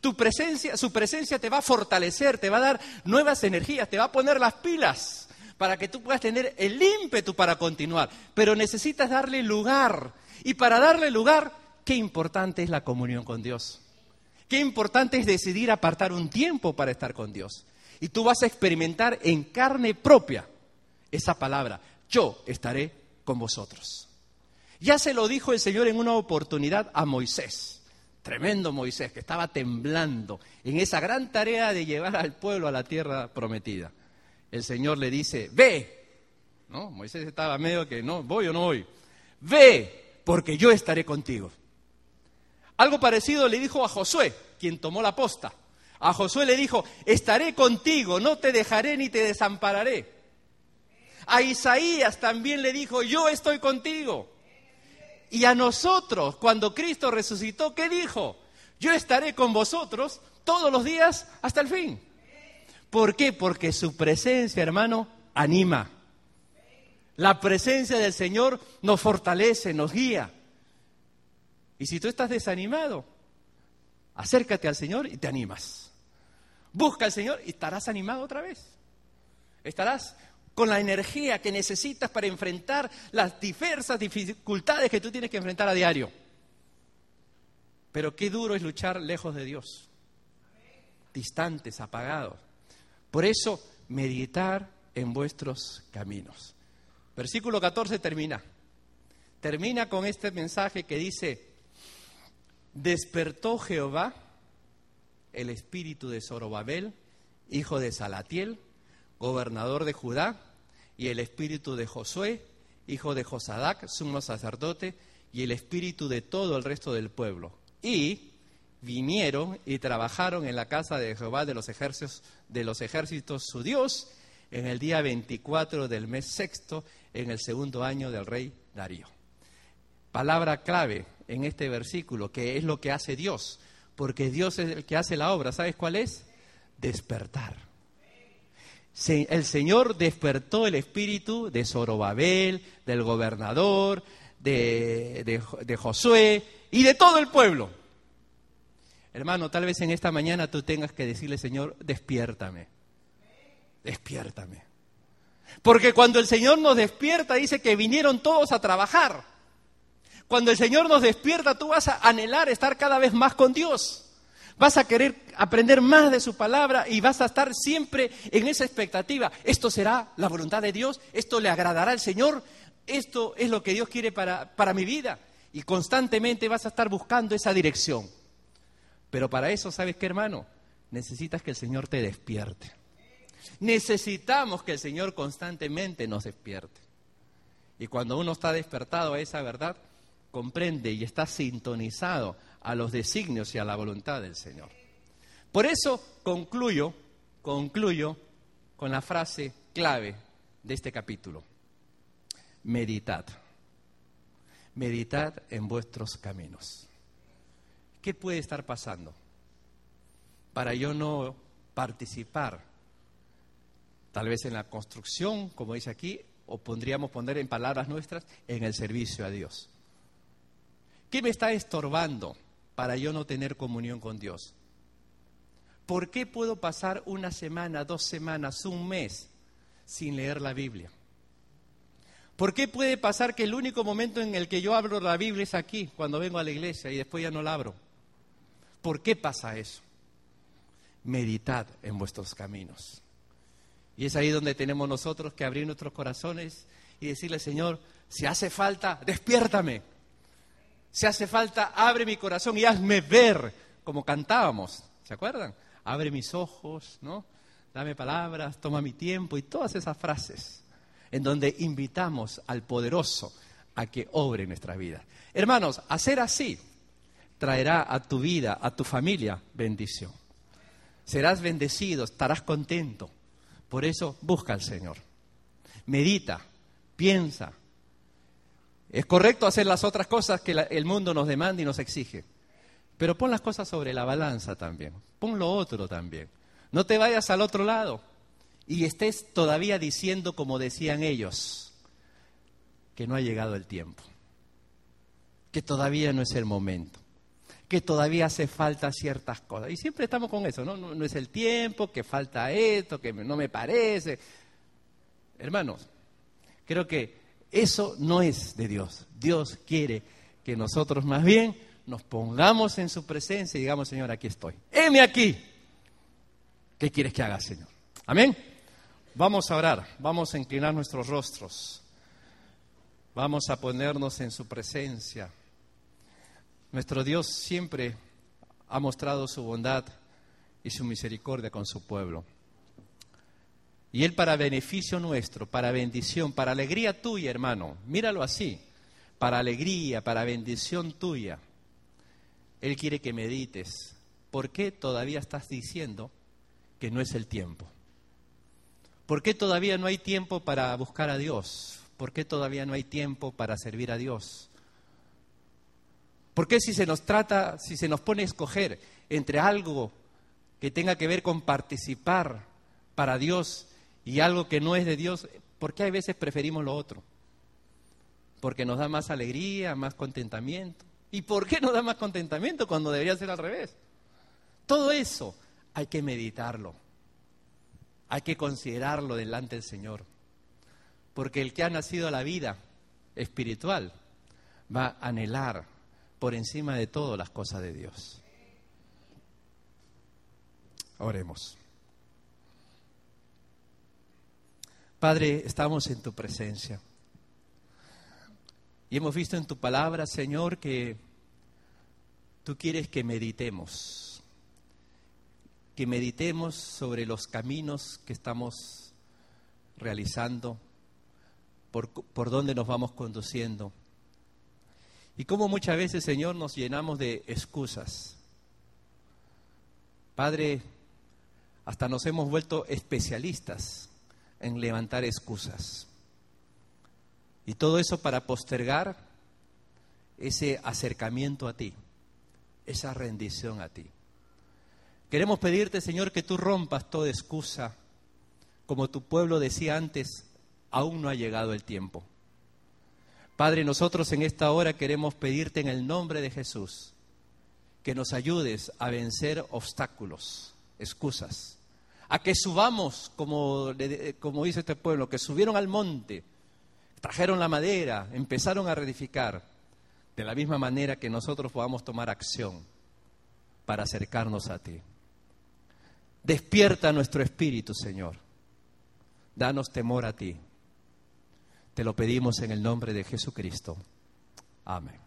Tu presencia, su presencia te va a fortalecer, te va a dar nuevas energías, te va a poner las pilas para que tú puedas tener el ímpetu para continuar. Pero necesitas darle lugar. Y para darle lugar, qué importante es la comunión con Dios. Qué importante es decidir apartar un tiempo para estar con Dios. Y tú vas a experimentar en carne propia esa palabra. Yo estaré con vosotros. Ya se lo dijo el Señor en una oportunidad a Moisés. Tremendo Moisés, que estaba temblando en esa gran tarea de llevar al pueblo a la tierra prometida. El Señor le dice, ve. Moisés estaba medio que, no, voy o no voy. Ve, porque yo estaré contigo. Algo parecido le dijo a Josué, quien tomó la posta. A Josué le dijo, estaré contigo, no te dejaré ni te desampararé. A Isaías también le dijo, yo estoy contigo. Y a nosotros, cuando Cristo resucitó, ¿qué dijo? Yo estaré con vosotros todos los días hasta el fin. ¿Por qué? Porque su presencia, hermano, anima. La presencia del Señor nos fortalece, nos guía. Y si tú estás desanimado, acércate al Señor y te animas. Busca al Señor y estarás animado otra vez. Estarás con la energía que necesitas para enfrentar las diversas dificultades que tú tienes que enfrentar a diario. Pero qué duro es luchar lejos de Dios, distantes, apagados. Por eso, meditar en vuestros caminos. Versículo 14 termina. Termina con este mensaje que dice, despertó Jehová el espíritu de Zorobabel, hijo de Salatiel, gobernador de Judá, y el espíritu de Josué, hijo de Josadac, sumo sacerdote, y el espíritu de todo el resto del pueblo. Y vinieron y trabajaron en la casa de Jehová de los ejércitos, de los ejércitos su Dios, en el día 24 del mes sexto, en el segundo año del rey Darío. Palabra clave en este versículo, que es lo que hace Dios, porque Dios es el que hace la obra. ¿Sabes cuál es? Despertar. El Señor despertó el espíritu de Zorobabel, del gobernador, de, de Josué y de todo el pueblo. Hermano, tal vez en esta mañana tú tengas que decirle, Señor, despiértame. Despiértame. Porque cuando el Señor nos despierta, dice que vinieron todos a trabajar. Cuando el Señor nos despierta, tú vas a anhelar estar cada vez más con Dios. Vas a querer aprender más de su palabra y vas a estar siempre en esa expectativa. Esto será la voluntad de Dios, esto le agradará al Señor, esto es lo que Dios quiere para, para mi vida. Y constantemente vas a estar buscando esa dirección. Pero para eso, ¿sabes qué, hermano? Necesitas que el Señor te despierte. Necesitamos que el Señor constantemente nos despierte. Y cuando uno está despertado a esa verdad, comprende y está sintonizado a los designios y a la voluntad del Señor. Por eso concluyo, concluyo con la frase clave de este capítulo. Meditad. Meditad en vuestros caminos. ¿Qué puede estar pasando? Para yo no participar, tal vez en la construcción, como dice aquí, o pondríamos poner en palabras nuestras, en el servicio a Dios. ¿Qué me está estorbando para yo no tener comunión con Dios? ¿Por qué puedo pasar una semana, dos semanas, un mes sin leer la Biblia? ¿Por qué puede pasar que el único momento en el que yo abro la Biblia es aquí, cuando vengo a la iglesia y después ya no la abro? ¿Por qué pasa eso? Meditad en vuestros caminos. Y es ahí donde tenemos nosotros que abrir nuestros corazones y decirle, Señor, si hace falta, despiértame. Si hace falta, abre mi corazón y hazme ver, como cantábamos, ¿se acuerdan? Abre mis ojos, ¿no? Dame palabras, toma mi tiempo y todas esas frases en donde invitamos al poderoso a que obre en nuestra vida. Hermanos, hacer así traerá a tu vida, a tu familia, bendición. Serás bendecido, estarás contento. Por eso busca al Señor. Medita, piensa. Es correcto hacer las otras cosas que el mundo nos demanda y nos exige. Pero pon las cosas sobre la balanza también. Pon lo otro también. No te vayas al otro lado y estés todavía diciendo, como decían ellos, que no ha llegado el tiempo, que todavía no es el momento que todavía hace falta ciertas cosas. Y siempre estamos con eso, ¿no? No, es el tiempo, que falta esto, que no me parece. Hermanos, creo que eso no es de Dios. Dios quiere que nosotros más bien nos pongamos en su presencia y digamos, Señor, aquí estoy. Heme aquí. ¿Qué quieres que haga, Señor? Amén. Vamos a orar, vamos a inclinar nuestros rostros, vamos a ponernos en su presencia. Nuestro Dios siempre ha mostrado su bondad y su misericordia con su pueblo. Y Él para beneficio nuestro, para bendición, para alegría tuya, hermano, míralo así, para alegría, para bendición tuya, Él quiere que medites. ¿Por qué todavía estás diciendo que no es el tiempo? ¿Por qué todavía no hay tiempo para buscar a Dios? ¿Por qué todavía no hay tiempo para servir a Dios? ¿Por qué si se nos trata, si se nos pone a escoger entre algo que tenga que ver con participar para Dios y algo que no es de Dios, por qué a veces preferimos lo otro? Porque nos da más alegría, más contentamiento. ¿Y por qué nos da más contentamiento cuando debería ser al revés? Todo eso hay que meditarlo, hay que considerarlo delante del Señor. Porque el que ha nacido a la vida espiritual va a anhelar por encima de todo las cosas de Dios. Oremos. Padre, estamos en tu presencia. Y hemos visto en tu palabra, Señor, que tú quieres que meditemos, que meditemos sobre los caminos que estamos realizando, por, por dónde nos vamos conduciendo. Y cómo muchas veces, Señor, nos llenamos de excusas. Padre, hasta nos hemos vuelto especialistas en levantar excusas. Y todo eso para postergar ese acercamiento a ti, esa rendición a ti. Queremos pedirte, Señor, que tú rompas toda excusa. Como tu pueblo decía antes, aún no ha llegado el tiempo. Padre, nosotros en esta hora queremos pedirte en el nombre de Jesús que nos ayudes a vencer obstáculos, excusas, a que subamos, como, como dice este pueblo, que subieron al monte, trajeron la madera, empezaron a reedificar, de la misma manera que nosotros podamos tomar acción para acercarnos a ti. Despierta nuestro espíritu, Señor. Danos temor a ti. Te lo pedimos en el nombre de Jesucristo. Amén.